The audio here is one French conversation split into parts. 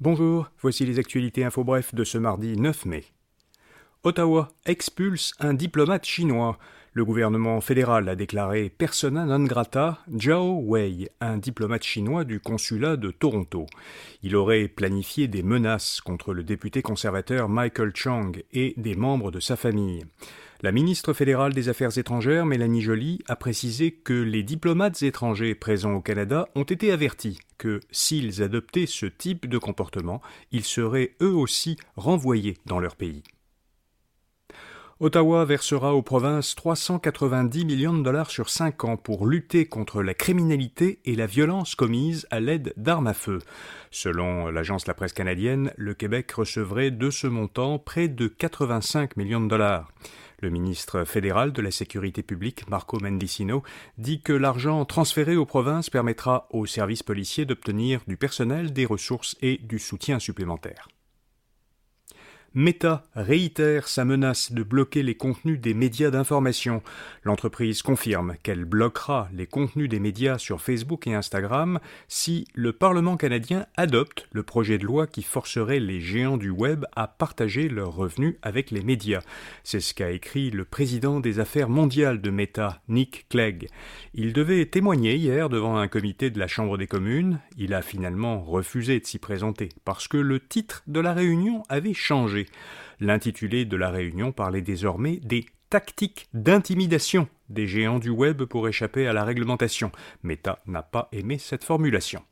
Bonjour, voici les actualités info bref de ce mardi 9 mai. Ottawa expulse un diplomate chinois. Le gouvernement fédéral a déclaré persona non grata Zhao Wei, un diplomate chinois du consulat de Toronto. Il aurait planifié des menaces contre le député conservateur Michael Chang et des membres de sa famille. La ministre fédérale des Affaires étrangères, Mélanie Joly, a précisé que les diplomates étrangers présents au Canada ont été avertis que s'ils adoptaient ce type de comportement, ils seraient eux aussi renvoyés dans leur pays. Ottawa versera aux provinces 390 millions de dollars sur 5 ans pour lutter contre la criminalité et la violence commise à l'aide d'armes à feu. Selon l'agence La Presse canadienne, le Québec recevrait de ce montant près de 85 millions de dollars. Le ministre fédéral de la Sécurité publique, Marco Mendicino, dit que l'argent transféré aux provinces permettra aux services policiers d'obtenir du personnel, des ressources et du soutien supplémentaire. Meta réitère sa menace de bloquer les contenus des médias d'information. L'entreprise confirme qu'elle bloquera les contenus des médias sur Facebook et Instagram si le Parlement canadien adopte le projet de loi qui forcerait les géants du web à partager leurs revenus avec les médias. C'est ce qu'a écrit le président des affaires mondiales de Meta, Nick Clegg. Il devait témoigner hier devant un comité de la Chambre des communes. Il a finalement refusé de s'y présenter parce que le titre de la réunion avait changé. L'intitulé de la réunion parlait désormais des tactiques d'intimidation des géants du web pour échapper à la réglementation. Meta n'a pas aimé cette formulation.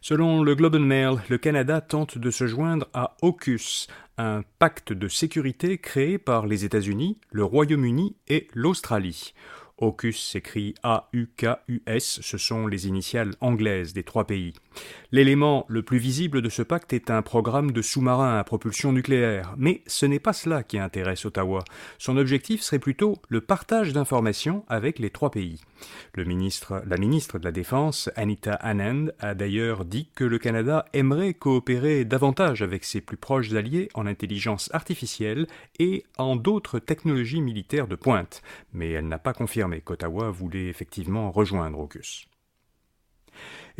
Selon le Globe and Mail, le Canada tente de se joindre à AUKUS, un pacte de sécurité créé par les États-Unis, le Royaume-Uni et l'Australie. AUKUS s'écrit A-U-K-U-S, ce sont les initiales anglaises des trois pays. L'élément le plus visible de ce pacte est un programme de sous-marins à propulsion nucléaire, mais ce n'est pas cela qui intéresse Ottawa. Son objectif serait plutôt le partage d'informations avec les trois pays. La ministre de la Défense, Anita Anand, a d'ailleurs dit que le Canada aimerait coopérer davantage avec ses plus proches alliés en intelligence artificielle et en d'autres technologies militaires de pointe, mais elle n'a pas confirmé qu'Ottawa voulait effectivement rejoindre AUKUS.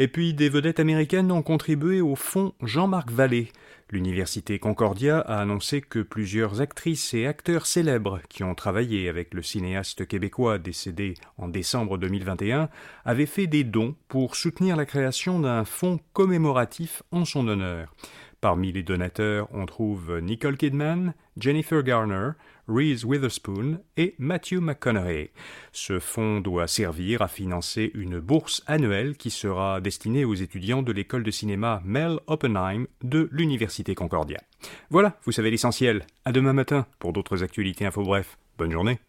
Et puis des vedettes américaines ont contribué au fonds Jean-Marc Vallée. L'université Concordia a annoncé que plusieurs actrices et acteurs célèbres qui ont travaillé avec le cinéaste québécois décédé en décembre 2021 avaient fait des dons pour soutenir la création d'un fonds commémoratif en son honneur. Parmi les donateurs, on trouve Nicole Kidman, Jennifer Garner, Reese Witherspoon et Matthew McConaughey. Ce fonds doit servir à financer une bourse annuelle qui sera destinée aux étudiants de l'école de cinéma Mel Oppenheim de l'Université Concordia. Voilà, vous savez l'essentiel. À demain matin pour d'autres actualités info bref. Bonne journée.